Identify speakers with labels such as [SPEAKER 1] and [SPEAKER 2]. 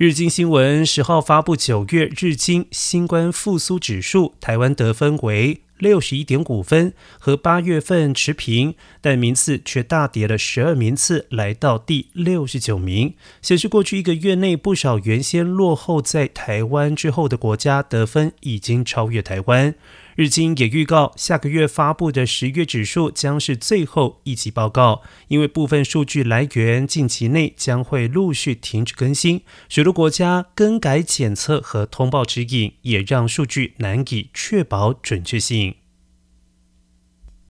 [SPEAKER 1] 日经新闻十号发布九月日经新冠复苏指数，台湾得分为六十一点五分，和八月份持平，但名次却大跌了十二名次，来到第六十九名，显示过去一个月内不少原先落后在台湾之后的国家得分已经超越台湾。日经也预告，下个月发布的十月指数将是最后一级报告，因为部分数据来源近期内将会陆续停止更新。许多国家更改检测和通报指引，也让数据难以确保准确性。